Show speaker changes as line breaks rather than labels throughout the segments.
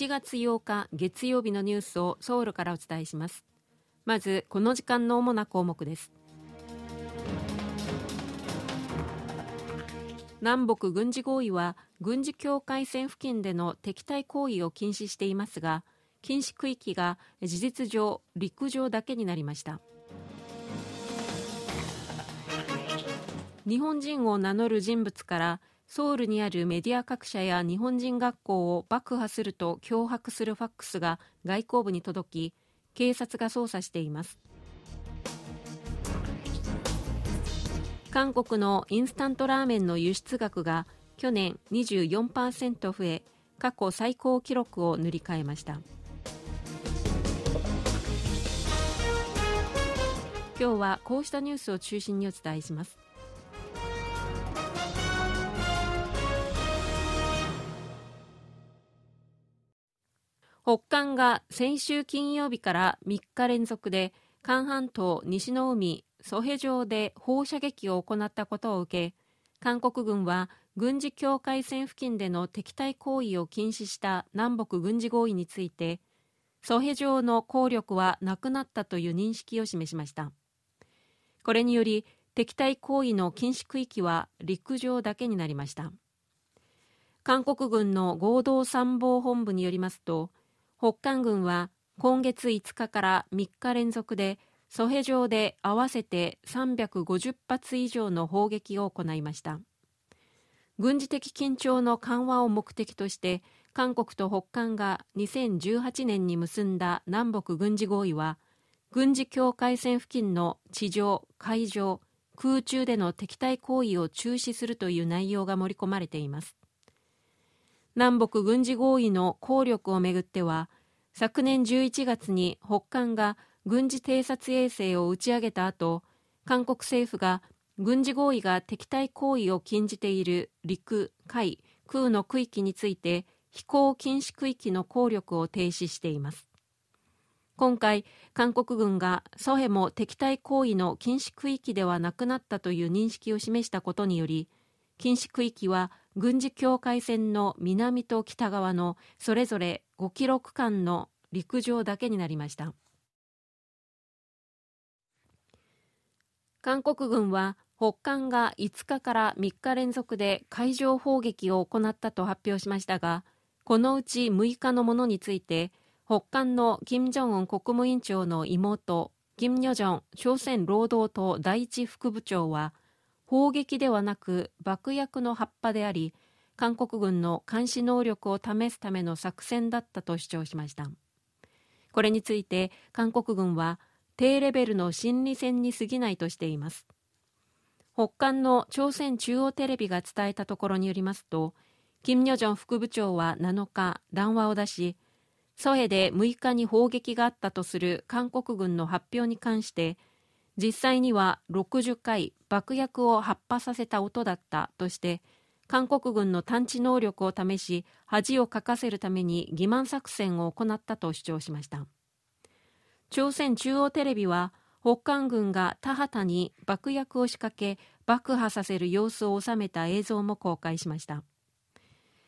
1月8日月曜日のニュースをソウルからお伝えします。まずこの時間の主な項目です。南北軍事合意は軍事境界線付近での敵対行為を禁止していますが禁止区域が事実上陸上だけになりました。日本人を名乗る人物からソウルにあるメディア各社や日本人学校を爆破すると脅迫するファックスが外交部に届き警察が捜査しています。韓国のインスタントラーメンの輸出額が去年24%増え過去最高記録を塗り替えました。今日はこうしたニュースを中心にお伝えします。北韓が先週金曜日から3日連続で韓半島西の海ソヘ上で放射撃を行ったことを受け韓国軍は軍事境界線付近での敵対行為を禁止した南北軍事合意についてソヘ上の効力はなくなったという認識を示しました。これにより敵対行為の禁止区域は陸上だけになりました。韓国軍の合同参謀本部によりますと北韓軍は今月5日から3日連続でソヘ上で合わせて350発以上の砲撃を行いました。軍事的緊張の緩和を目的として韓国と北韓が2018年に結んだ南北軍事合意は軍事境界線付近の地上、海上、空中での敵対行為を中止するという内容が盛り込まれています。南北軍事合意の効力をめぐっては昨年11月に北韓が軍事偵察衛星を打ち上げた後韓国政府が軍事合意が敵対行為を禁じている陸、海、空の区域について飛行禁止区域の効力を停止しています。今回韓国軍がソヘも敵対行為の禁止区域ではなくなったという認識を示したことにより禁止区域は軍事境界線の南と北側のそれぞれ5キロ区間の陸上だけになりました。韓国軍は北韓が5日から3日連続で海上砲撃を行ったと発表しましたがこのうち6日のものについて北韓の金正恩国務委員長の妹、金与正朝鮮労働党第一副部長は、砲撃ではなく爆薬の葉っぱであり、韓国軍の監視能力を試すための作戦だったと主張しました。これについて韓国軍は低レベルの心理戦に過ぎないとしています。北韓の朝鮮中央テレビが伝えたところによりますと、金与正副部長は7日談話を出し、ソヘで6日に砲撃があったとする韓国軍の発表に関して実際には60回爆薬を発破させた音だったとして韓国軍の探知能力を試し恥をかかせるために欺瞞作戦を行ったと主張しました。朝鮮中央テレビは北韓軍が田畑に爆薬を仕掛け爆破させる様子を収めた映像も公開しました。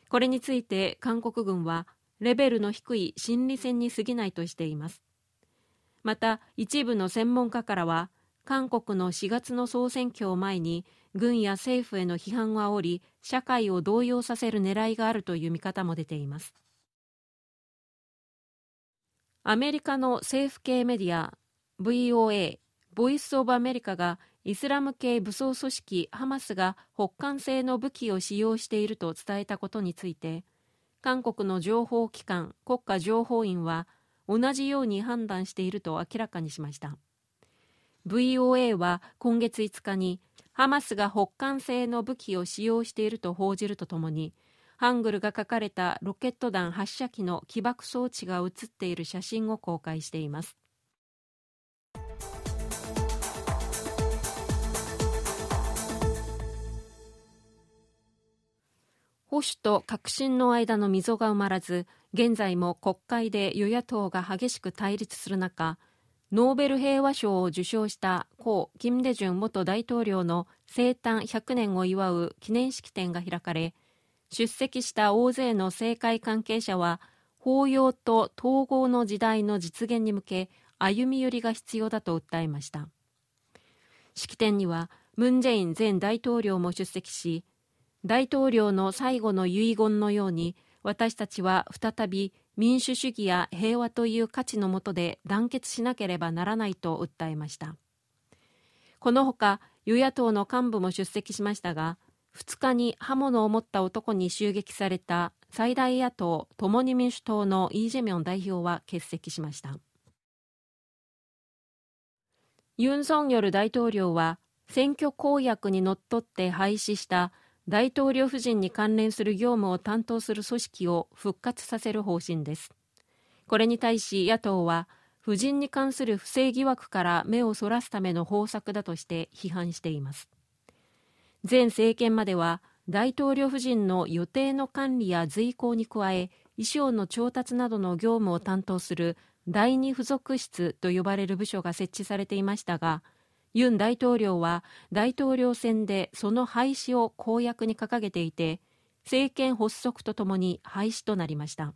これについて韓国軍はレベルの低い心理戦に過ぎないとしています。また一部の専門家からは韓国の4月の総選挙を前に軍や政府への批判を煽り社会を動揺させる狙いがあるという見方も出ています。アメリカの政府系メディア VOA ボイス・オブ・アメリカがイスラム系武装組織ハマスが北韓製の武器を使用していると伝えたことについて韓国の情報機関国家情報院は同じように判断していると明らかにしました。VOA は今月5日にハマスが北韓製の武器を使用していると報じるとともにハングルが書かれたロケット弾発射機の起爆装置が写っている写真を公開しています。保守と革新の間の溝が埋まらず現在も国会で与野党が激しく対立する中ノーベル平和賞を受賞した故金大中元大統領の生誕100年を祝う記念式典が開かれ出席した大勢の政界関係者は包容と統合の時代の実現に向け歩み寄りが必要だと訴えました。式典にはムン・ジェイン前大統領も出席し大統領の最後の遺言のように私たちは再び民主主義や平和という価値のもとで団結しなければならないと訴えました。このほか与野党の幹部も出席しましたが2日に刃物を持った男に襲撃された最大野党共に民主党のイ・ジェミョン代表は欠席しました。ユン・ソンヨル大統領は選挙公約にのっとって廃止した大統領夫人に関連する業務を担当する組織を復活させる方針です。これに対し野党は夫人に関する不正疑惑から目をそらすための方策だとして批判しています。前政権までは大統領夫人の予定の管理や随行に加え衣装の調達などの業務を担当する第二付属室と呼ばれる部署が設置されていましたがユン大統領は大統領選でその廃止を公約に掲げていて政権発足とともに廃止となりました。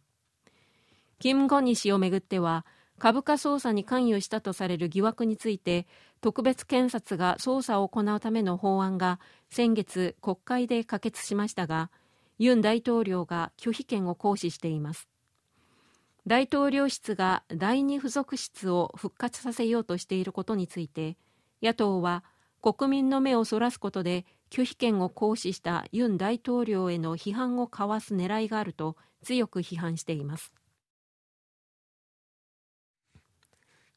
キム・ゴニ氏をめぐっては株価操作に関与したとされる疑惑について特別検察が捜査を行うための法案が先月国会で可決しましたがユン大統領が拒否権を行使しています。大統領室が第二付属室を復活させようとしていることについて野党は国民の目をそらすことで拒否権を行使したユン大統領への批判をかわす狙いがあると強く批判しています。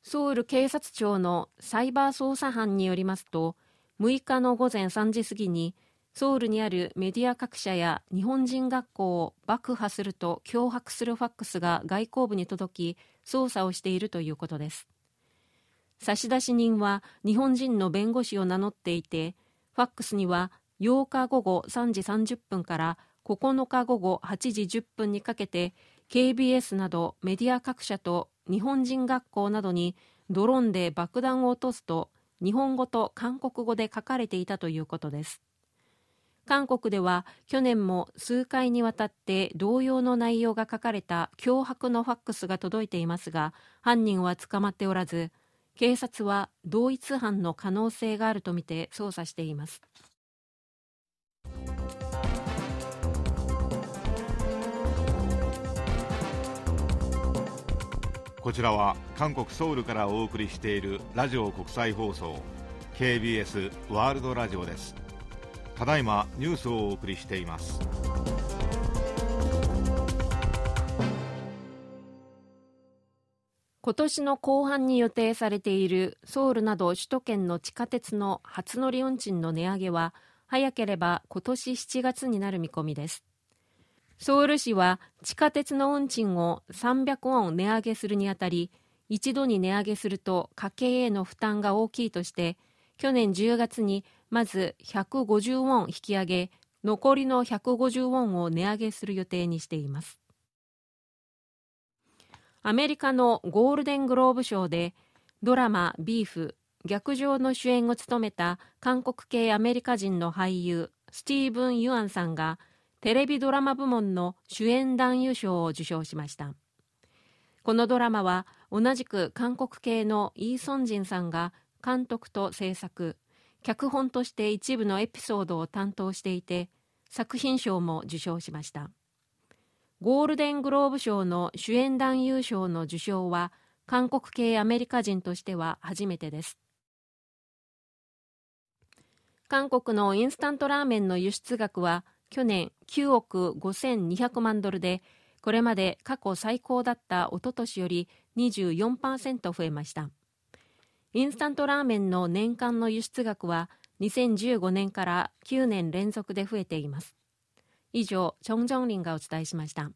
ソウル警察庁のサイバー捜査班によりますと6日の午前3時過ぎにソウルにあるメディア各社や日本人学校を爆破すると脅迫するファックスが外交部に届き捜査をしているということです。差出人は日本人の弁護士を名乗っていてファックスには8日午後3時30分から9日午後8時10分にかけて KBS などメディア各社と日本人学校などにドローンで爆弾を落とすと日本語と韓国語で書かれていたということです。韓国では去年も数回にわたって同様の内容が書かれた脅迫のファックスが届いていますが犯人は捕まっておらず警察は同一犯の可能性があるとみて捜査しています。
こちらは韓国ソウルからお送りしているラジオ国際放送 KBS ワールドラジオです。ただいまニュースをお送りしています。
今年の後半に予定されているソウルなど首都圏の地下鉄の初乗り運賃の値上げは早ければ今年7月になる見込みです。ソウル市は地下鉄の運賃を300ウォン値上げするにあたり一度に値上げすると家計への負担が大きいとして去年10月にまず150ウォン引き上げ残りの150ウォンを値上げする予定にしています。アメリカのゴールデングローブ賞でドラマ「ビーフ逆上」の主演を務めた韓国系アメリカ人の俳優スティーブン・ユアンさんがテレビドラマ部門の主演男優賞を受賞しました。このドラマは同じく韓国系のイー・ソンジンさんが監督と制作脚本として一部のエピソードを担当していて作品賞も受賞しました。ゴールデングローブ賞の主演男優賞の受賞は韓国系アメリカ人としては初めてです。韓国のインスタントラーメンの輸出額は去年9億5200万ドルでこれまで過去最高だったおととしより24%増えました。インスタントラーメンの年間の輸出額は2015年から9年連続で増えています。以上チョン・ジョンリンがお伝えしました。